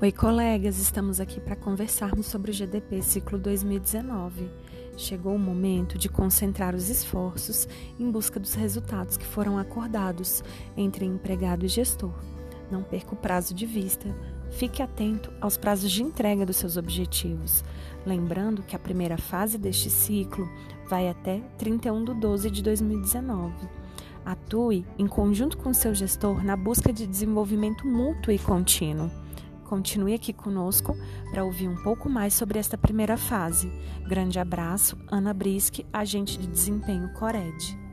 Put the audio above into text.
Oi, colegas, estamos aqui para conversarmos sobre o GDP ciclo 2019. Chegou o momento de concentrar os esforços em busca dos resultados que foram acordados entre empregado e gestor. Não perca o prazo de vista. Fique atento aos prazos de entrega dos seus objetivos. Lembrando que a primeira fase deste ciclo vai até 31 de 12 de 2019. Atue em conjunto com seu gestor na busca de desenvolvimento mútuo e contínuo. Continue aqui conosco para ouvir um pouco mais sobre esta primeira fase. Grande abraço, Ana Brisque, agente de desempenho Cored.